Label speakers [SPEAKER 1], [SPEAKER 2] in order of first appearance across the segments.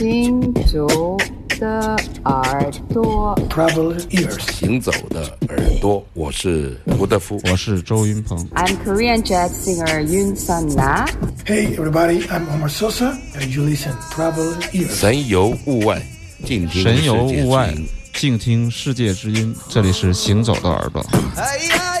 [SPEAKER 1] 行走的耳朵
[SPEAKER 2] ，Travel ears.
[SPEAKER 3] 行走的耳朵，我是吴德夫。
[SPEAKER 4] 我是周云鹏。
[SPEAKER 1] I'm Korean jazz singer Yun Sun Na.
[SPEAKER 2] Hey, everybody, I'm Omar Sosa, and you listen Travel ears.
[SPEAKER 3] 神游物外，静听
[SPEAKER 4] 神游
[SPEAKER 3] 世界
[SPEAKER 4] 物外
[SPEAKER 3] 之音，
[SPEAKER 4] 静听世界之音。这里是行走的耳朵。
[SPEAKER 5] 哎呀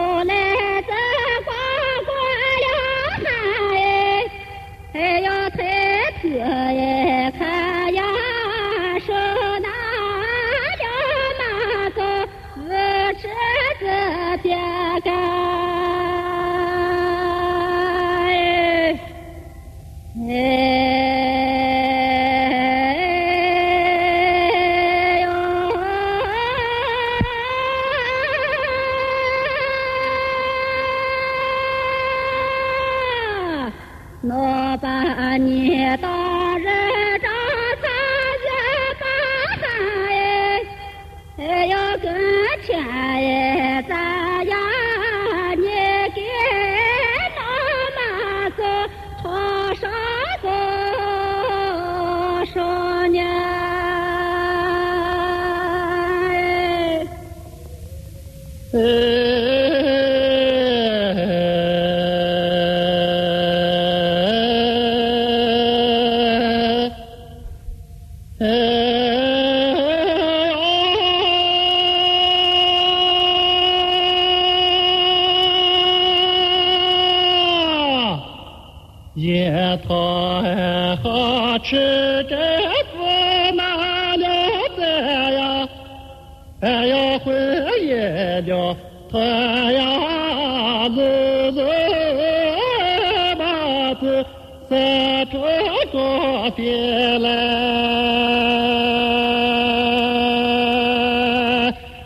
[SPEAKER 6] 哎。在这个边来，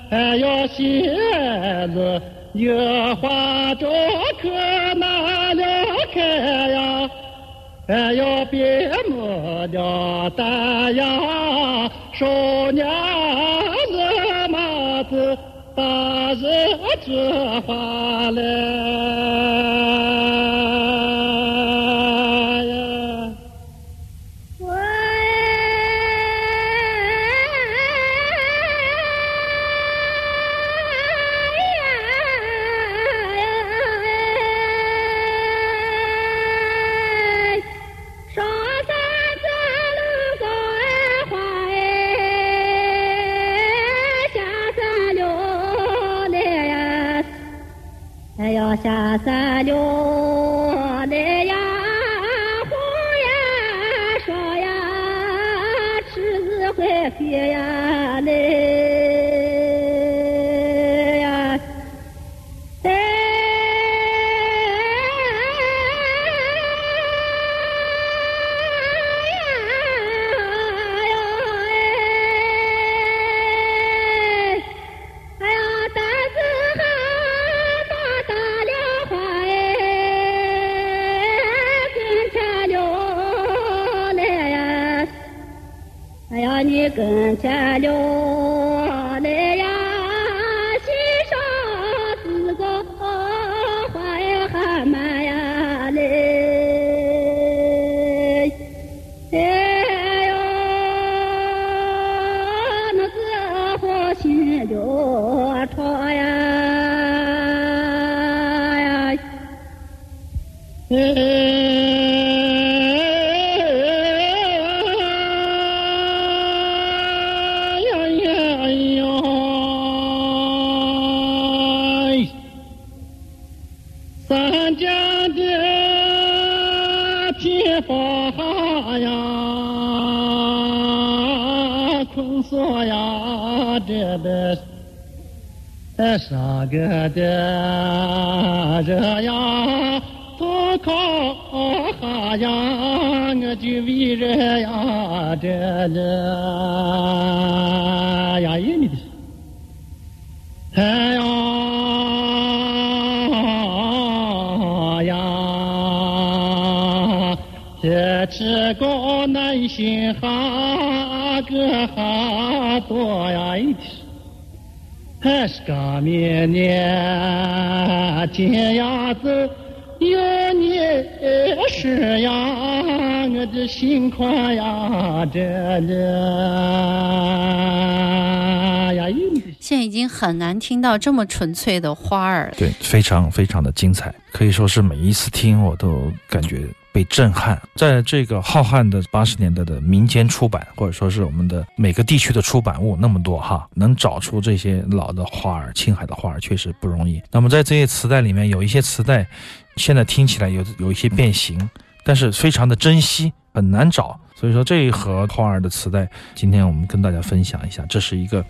[SPEAKER 6] 哎呀鞋子越花着可拿了开呀。哎呀，别没了蛋呀，少年子马子把日子花来下山了来呀，红呀双呀，赤子会飞呀的人呀，他考哈呀，我就为人呀这了呀，耶你的，哎呀呀，这吃高难行哈个哈多呀一的。还是个明年天涯子有你是呀，我的心宽呀，这了呀，
[SPEAKER 7] 现在已经很难听到这么纯粹的花儿。
[SPEAKER 8] 对，非常非常的精彩，可以说是每一次听我都感觉被震撼。在这个浩瀚的八十年代的民间出版，或者说是我们的每个地区的出版物那么多哈，能找出这些老的花儿、青海的花儿确实不容易。那么在这些磁带里面，有一些磁带现在听起来有有一些变形，但是非常的珍惜，很难找。所以说这一盒花儿的磁带，今天我们跟大家分享一下，这是一个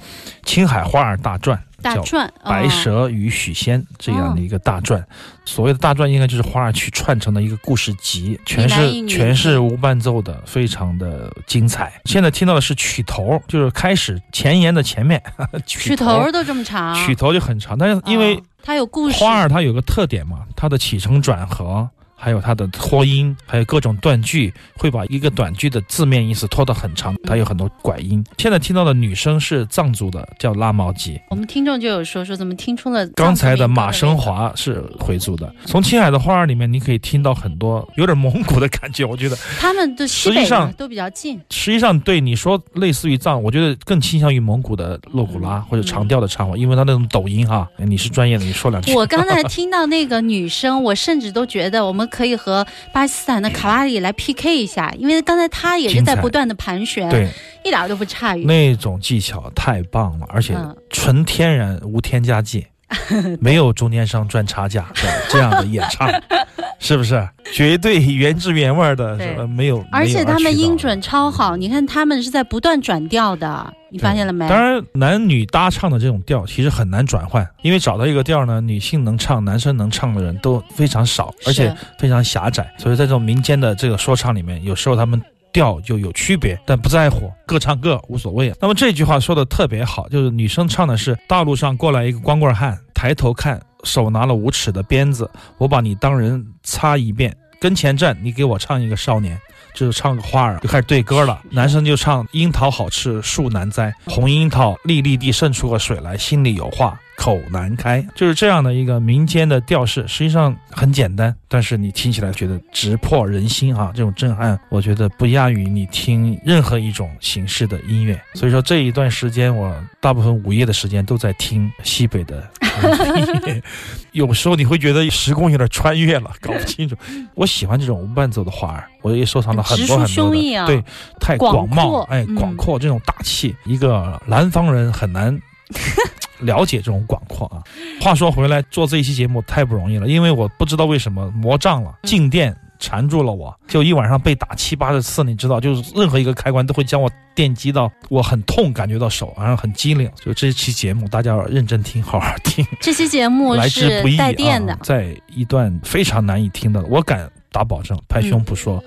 [SPEAKER 8] 青海花儿大传，叫
[SPEAKER 7] 大传《
[SPEAKER 8] 白
[SPEAKER 7] 哦。
[SPEAKER 8] 蛇与许仙》这样的一个大传。所谓的大传，应该就是花儿去串成的一个故事集，全是全是无伴奏的，非常的精彩。现在听到的是曲头，就是开始前言的前面，
[SPEAKER 7] 曲头。儿都这么长，
[SPEAKER 8] 曲头就很长，但是因为
[SPEAKER 7] 哦它有故事，
[SPEAKER 8] 花儿它有个特点嘛，它的起承转合，还有它的拖音，还有各种断句，会把一个短句的字面意思拖得很长，它有很多拐音。现在听到的女声是藏族的，叫拉毛吉。
[SPEAKER 7] 我们听众就有说说怎么听出了
[SPEAKER 8] 刚才的马
[SPEAKER 7] 生
[SPEAKER 8] 生华是回族的。从青海的花儿里面，你可以听到很多有点蒙古的感觉。我觉得
[SPEAKER 7] 他们的
[SPEAKER 8] 实际上
[SPEAKER 7] 都比较近，
[SPEAKER 8] 实际上对你说类似于藏，我觉得更倾向于蒙古的洛古拉或者长调的唱法，因为它那种抖音哈。哎你是专业的，你说两句。
[SPEAKER 7] 我刚才听到那个女生，我甚至都觉得我们可以和巴基斯坦的卡瓦里来 PK 一下，因为刚才他也是在不断的盘旋，
[SPEAKER 8] 对
[SPEAKER 7] 一点都不差于。
[SPEAKER 8] 那种技巧太棒了，而且
[SPEAKER 7] 嗯
[SPEAKER 8] 纯天然无添加剂，没有中间商赚差价的这样的演唱，是不是？绝对原汁原味的，没有。
[SPEAKER 7] 而且他们音准超好，你看他们是在不断转调的，你发现了没？
[SPEAKER 8] 当然，男女搭唱的这种调其实很难转换，因为找到一个调呢，女性能唱、男生能唱的人都非常少，而且非常狭窄。所以在这种民间的这个说唱里面，有时候他们。调就有区别，但不在乎，各唱各无所谓。那么这句话说的特别好，就是女生唱的是大路上过来一个光棍汉，抬头看，手拿了五尺的鞭子，我把你当人擦一遍，跟前站，你给我唱一个少年。就唱个花儿，就开始对歌了。男生就唱樱桃好吃树难栽，红樱桃粒粒地渗出个水来，心里有话口难开。就是这样的一个民间的调式，实际上很简单，但是你听起来觉得直破人心啊！这种震撼，我觉得不亚于你听任何一种形式的音乐。所以说这一段时间，我大部分午夜的时间都在听西北的音乐，有时候你会觉得时空有点穿越了，搞不清楚。我喜欢这种无伴奏的花儿，我也收藏了很多很多的，对，太
[SPEAKER 7] 广
[SPEAKER 8] 广袤
[SPEAKER 7] 阔，
[SPEAKER 8] 哎，
[SPEAKER 7] 嗯
[SPEAKER 8] 广阔这种大气，一个南方人很难了解这种广阔啊。话说回来，做这一期节目太不容易了，因为我不知道为什么魔障了，静电缠住了我，就一晚上被打七八十次，你知道，就是任何一个开关都会将我电击到，我很痛，感觉到手，然后很机灵。就这期节目，大家要认真听，好好听。
[SPEAKER 7] 这期节目
[SPEAKER 8] 来之不易
[SPEAKER 7] 带电的
[SPEAKER 8] 啊，，在一段非常难以听的，我敢打保证，拍胸脯说，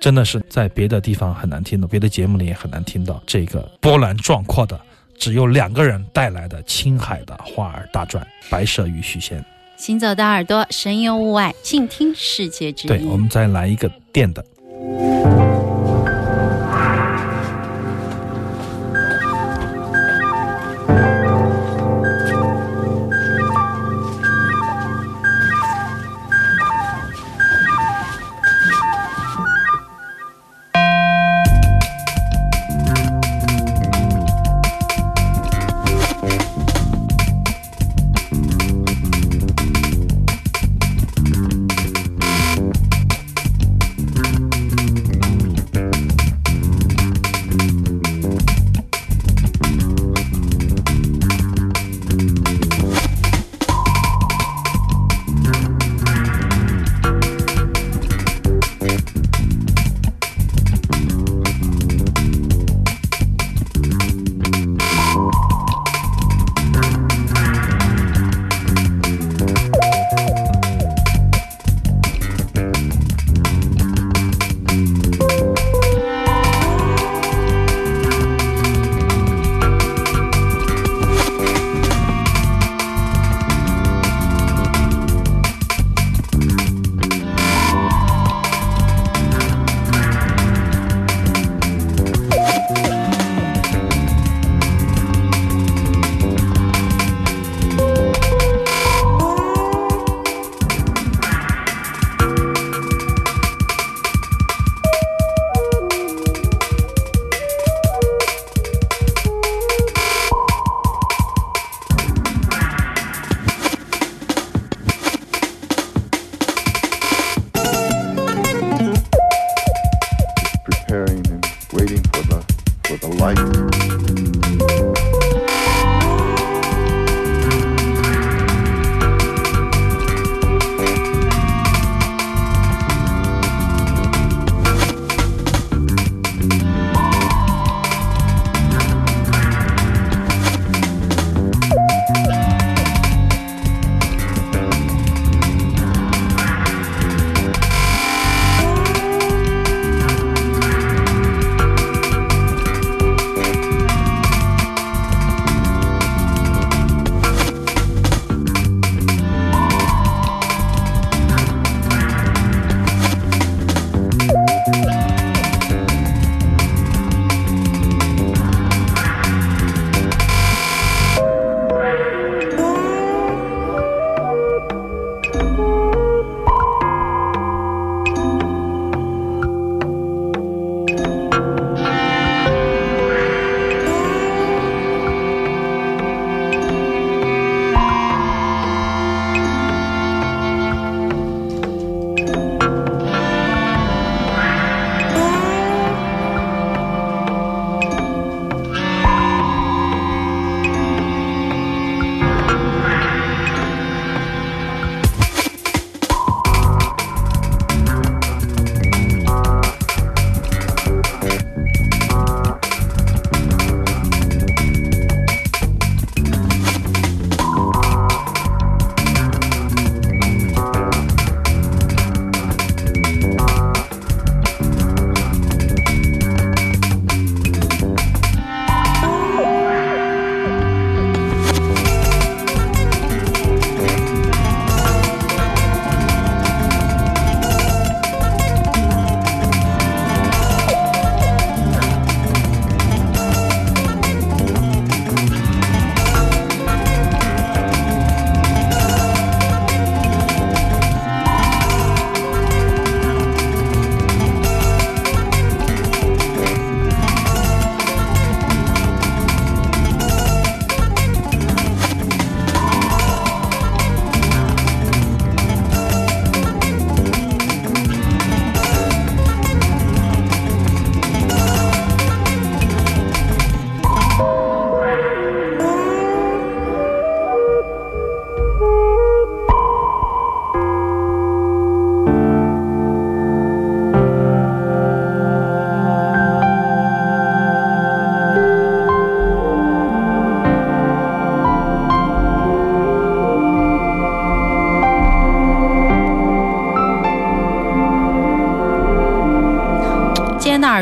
[SPEAKER 8] 真的是在别的地方很难听到，别的节目里也很难听到这个波澜壮阔的。只有两个人带来的青海的花儿大传《白蛇与许仙》，
[SPEAKER 7] 行走的耳朵，神游物外，静听世界之
[SPEAKER 8] 对，我。们再来一个电的。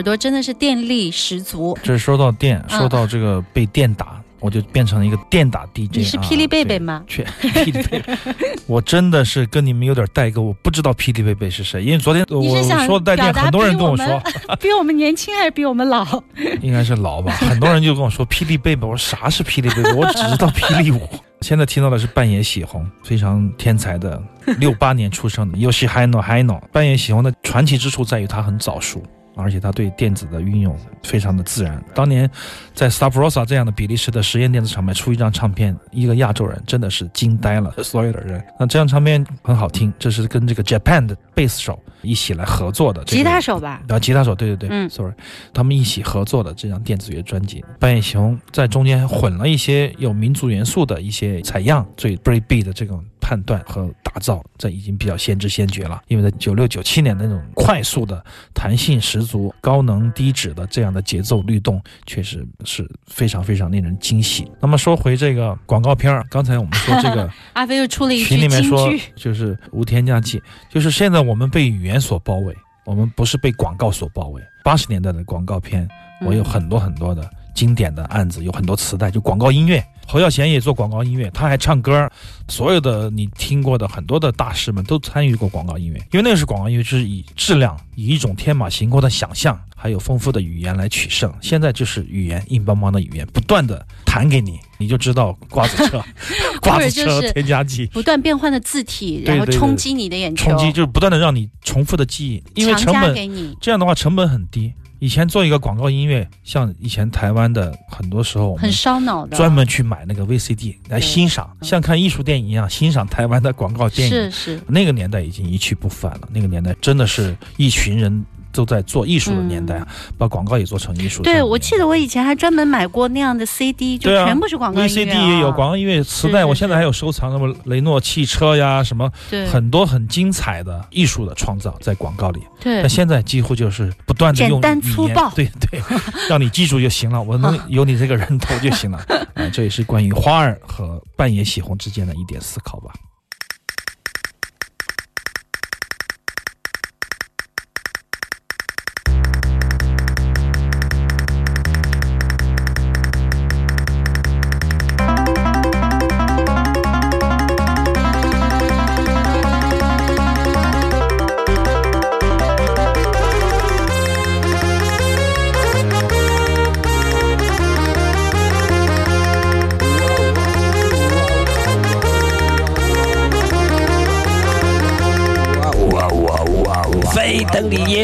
[SPEAKER 7] 耳朵”真的是电力十足。
[SPEAKER 8] 这说到电，
[SPEAKER 7] 嗯
[SPEAKER 8] 说到这个被电打，我就变成了一个电打 DJ。
[SPEAKER 7] 你是霹雳贝贝吗？
[SPEAKER 8] 去 霹雳贝贝，我真的是跟你们有点代沟，我不知道霹雳贝贝是谁，因为昨天我说的带电，很多人跟我说，
[SPEAKER 7] 比我们年轻还是比我们老？
[SPEAKER 8] 应该是老吧，很多人就跟我说霹雳贝贝，我说啥是霹雳贝贝？我只知道霹雳舞。现在听到的是半野喜红，非常天才的，六八年出生的 Yoshi Hino Hino。半野喜红的传奇之处在于他很早熟。而且他对电子的运用非常的自然。当年在 Sabrosa 这样的比利时的实验电子厂牌出一张唱片，一个亚洲人真的是惊呆了 所有的人。那这张唱片很好听，这是跟这个 Japan 的贝斯手一起来合作的、这个，
[SPEAKER 7] 吉他手吧？
[SPEAKER 8] 啊，吉他手，对对对，
[SPEAKER 7] 嗯
[SPEAKER 8] ，sorry，他们一起合作的这张电子乐专辑，半野熊在中间混了一些有民族元素的一些采样，最 breakbeat 的这种判断和打造，这已经比较先知先觉了。因为在九六九七年那种快速的、弹性十足、高能低脂的这样的节奏律动，确实是非常非常令人惊喜。那么说回这个广告片儿，刚才我们说这个
[SPEAKER 7] 阿飞又出了一
[SPEAKER 8] 群里面说，就是无添加剂，就是现在我们被语言所包围，我们不是被广告所包围。八十年代的广告片，我有很多很多的经典的案子，有很多磁带，就广告音乐。侯耀贤也做广告音乐，他还唱歌，所有的你听过的很多的大师们都参与过广告音乐，因为那个是广告音乐，就是以质量，以一种天马行空的想象，还有丰富的语言来取胜。现在就是语言硬邦邦的语言，不断的弹给你，你就知道瓜子车、瓜子车添加剂。
[SPEAKER 7] 不断变换的字体，然后冲击你的眼球，
[SPEAKER 8] 冲击就是不断的让你重复的记忆，因为成本
[SPEAKER 7] 给你。
[SPEAKER 8] 这样的话成本很低。以前做一个广告音乐，像以前台湾的很多时候
[SPEAKER 7] 很烧脑的，
[SPEAKER 8] 专门去买那个 VCD 来欣赏，像看艺术电影一样欣赏台湾的广告电影。
[SPEAKER 7] 是是，
[SPEAKER 8] 那个年代已经一去不返了，那个年代真的是一群人都在做艺术的年代啊，把广告也做成艺术。
[SPEAKER 7] 嗯对，我记得我以前还专门买过那样的 CD，就全部是广告音乐、啊。
[SPEAKER 8] VCD 也有广告音乐磁带，我现在还有收藏，什么雷诺汽车呀，什么
[SPEAKER 7] 对
[SPEAKER 8] 很多很精彩的艺术的创造在广告里。
[SPEAKER 7] 对
[SPEAKER 8] 但现在几乎就是不断的用
[SPEAKER 7] 简单粗暴
[SPEAKER 8] 对对，让你记住就行了，我能有你这个人头就行了。啊，这也是关于花儿和半野喜红之间的一点思考吧。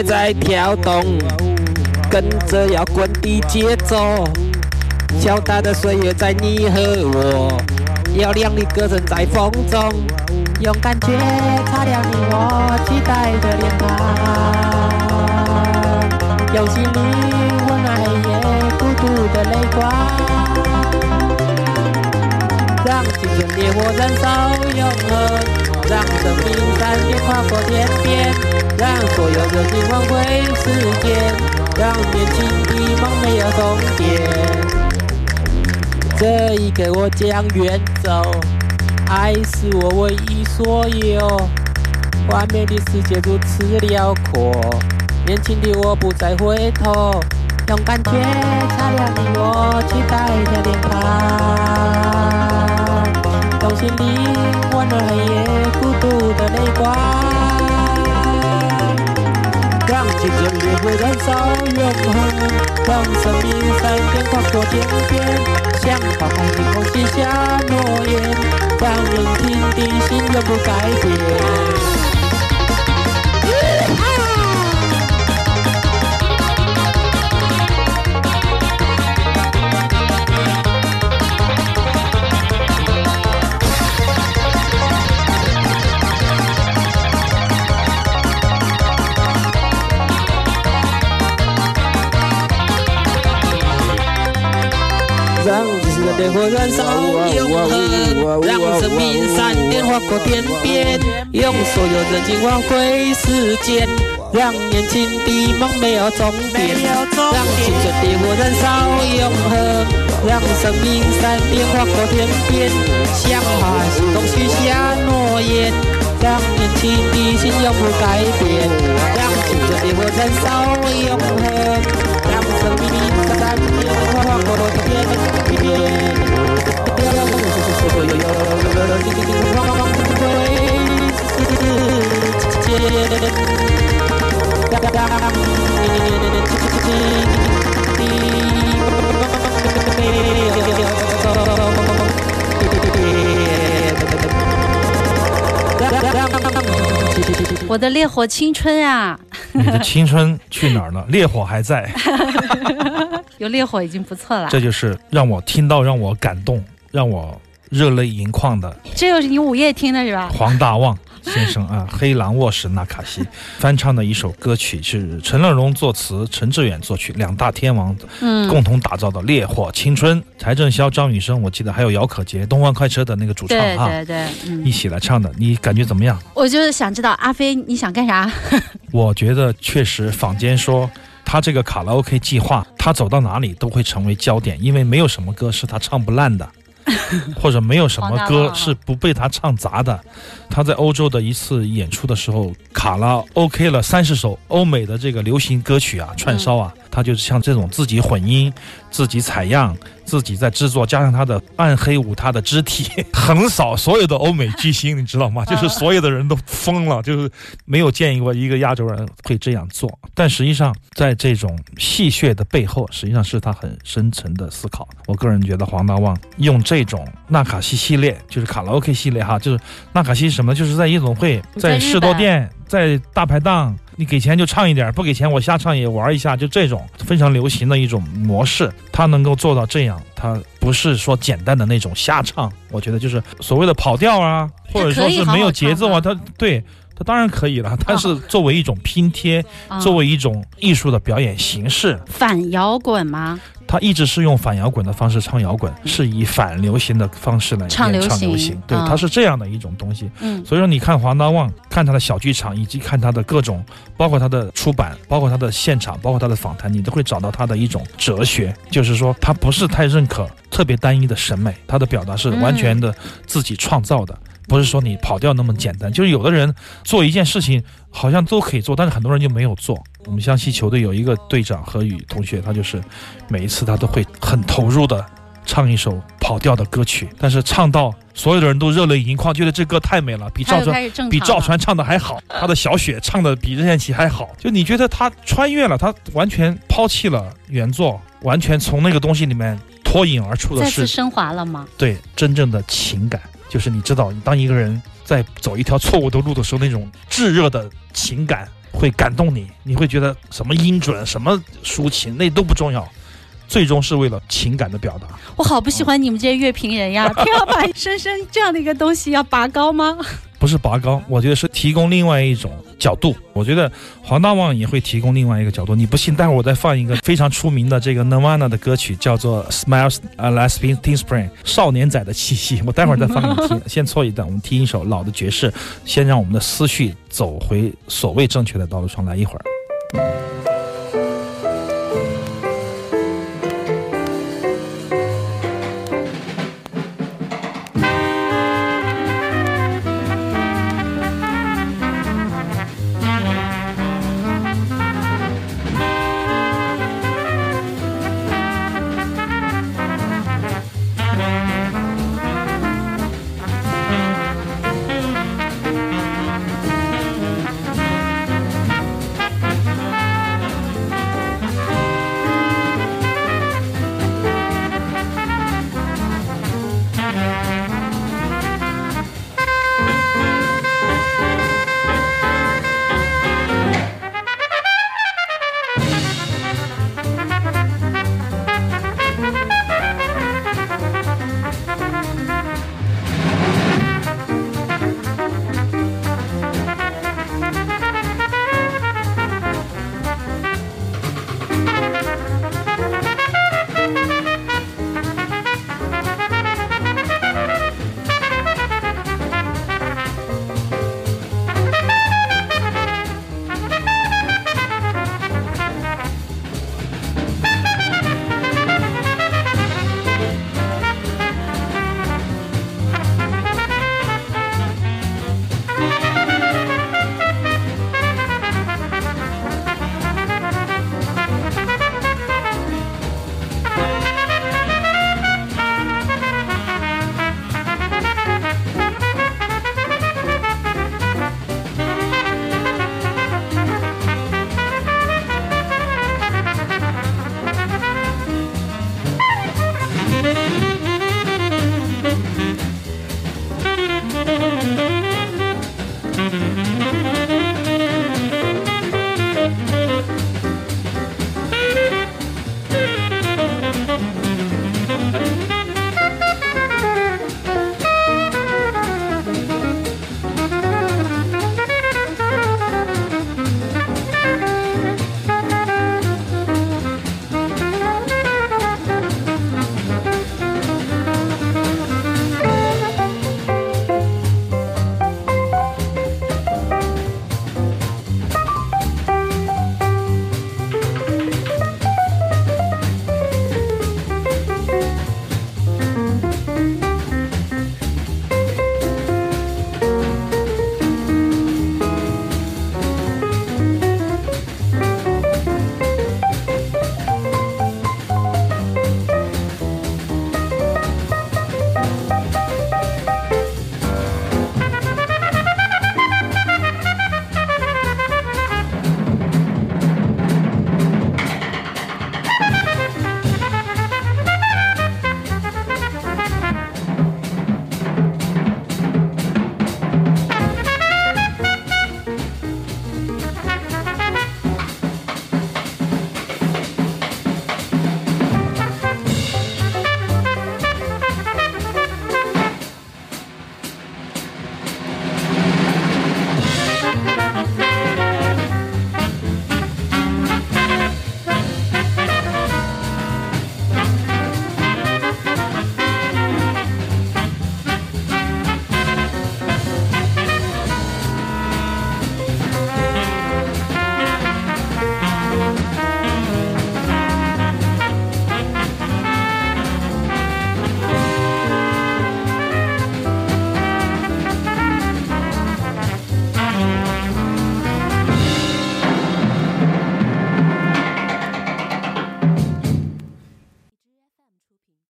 [SPEAKER 9] 在跳动，跟着摇滚的节奏。敲打的岁月在你和我，嘹亮的歌声在风中，用感觉擦亮你我期待的脸庞，用心里温暖黑夜孤独的泪光，让青春烈火燃烧永恒。让生命闪电划过天边，让所有热情换回时间，让年轻的梦没有终点。这一刻我将远走，爱是我唯一所有。外面的世界如此辽阔，年轻的我不再回头，用感觉擦亮你我期待的脸庞，用心灵温暖黑夜让青春烈火燃烧永恒，让生命闪电划过天边，向花海天空写下诺言，让人天地心永不改变。燃烧永恒，让生命闪电划过天边，用所有热情换回时间，让年轻的梦没有终点，让青春的火燃烧永恒，让生命闪电划过天边，向海行动许下诺言，让年轻的心永不改变，让青春的火燃烧永恒，
[SPEAKER 7] 我的烈火青春啊，
[SPEAKER 8] 你的青春去哪儿了？烈火还在，
[SPEAKER 7] 有烈火已经不错了。
[SPEAKER 8] 这就是让我听到、让我感动、让我热泪盈眶的
[SPEAKER 7] 这又是你午夜听的是吧？
[SPEAKER 8] 黄大旺先生啊，黑狼卧室纳卡西 翻唱的一首歌曲，是陈乐融作词，陈志远作曲，两大天王
[SPEAKER 7] 嗯
[SPEAKER 8] 共同打造的《烈火青春》。柴正宵、张雨生，我记得还有姚可杰、东方快车的那个主唱
[SPEAKER 7] 对
[SPEAKER 8] 哈，
[SPEAKER 7] 对对，嗯
[SPEAKER 8] 一，起来唱的，你感觉怎么样？
[SPEAKER 7] 我就是想知道阿飞你想干啥？
[SPEAKER 8] 我觉得确实，坊间说他这个卡拉 OK 计划，他走到哪里都会成为焦点，因为没有什么歌是他唱不烂的，或者没有什么歌是不被他唱砸的。他在欧洲的一次演出的时候，卡拉 OK 了三十首欧美的这个流行歌曲啊，串烧啊，他就是像这种自己混音、自己采样、自己在制作，加上他的暗黑舞，他的肢体 横扫所有的欧美巨星，你知道吗？就是所有的人都疯了，就是没有见过一个亚洲人会这样做。但实际上，在这种戏谑的背后，实际上是他很深层的思考。我个人觉得黄大旺用这种纳卡西系列，就是卡拉 OK 系列哈，就是纳卡西是什么？就是在夜总会、在士多店、在大排档，你给钱就唱一点，不给钱我瞎唱也玩一下，就这种非常流行的一种模式。他能够做到这样，他不是说简单的那种瞎唱，我觉得就是所谓的跑调啊，或者说是没有节奏啊，他对。它当然可以了，它是作为一种拼贴，
[SPEAKER 7] 啊
[SPEAKER 8] 作为一种艺术的表演形式，
[SPEAKER 7] 反摇滚吗？
[SPEAKER 8] 它一直是用反摇滚的方式唱摇滚，是以反流行的方式来演
[SPEAKER 7] 唱流行。
[SPEAKER 8] 流行，对，
[SPEAKER 7] 啊
[SPEAKER 8] 它是这样的一种东西。
[SPEAKER 7] 嗯。
[SPEAKER 8] 所以说，你看黄大旺，看他的小剧场，以及看他的各种，包括他的出版，包括他的现场，包括他的访谈，你都会找到他的一种哲学，就是说他不是太认可特别单一的审美，他的表达是完全的自己创造的。不是说你跑调那么简单，就是有的人做一件事情好像都可以做，但是很多人就没有做。我们湘西球队有一个队长何宇同学，他就是每一次他都会很投入的唱一首跑调的歌曲，但是唱到所有的人都热泪盈眶，觉得这歌太美了，比赵传比赵传唱的还好，他的小雪唱的比任贤齐还好。就你觉得他穿越了，他完全抛弃了原作，完全从那个东西里面脱颖而出的是
[SPEAKER 7] 升华了吗？
[SPEAKER 8] 对真正的情感，就是你知道，当一个人在走一条错误的路的时候，那种炙热的情感会感动你，你会觉得什么音准、什么抒情那都不重要，最终是为了情感的表达。
[SPEAKER 7] 我好不喜欢你们这些乐评人呀，偏要把深深这样的一个东西要拔高吗？
[SPEAKER 8] 不是拔高，我觉得是提供另外一种角度。我觉得黄大旺也会提供另外一个角度。你不信，待会儿我再放一个非常出名的这个 Nirvana 的歌曲，叫做《Smiles a Last Teen Spring》，少年仔的气息。我待会儿再放给你听。先错一段，我们听一首老的爵士，先让我们的思绪走回所谓正确的道路上来。一会儿。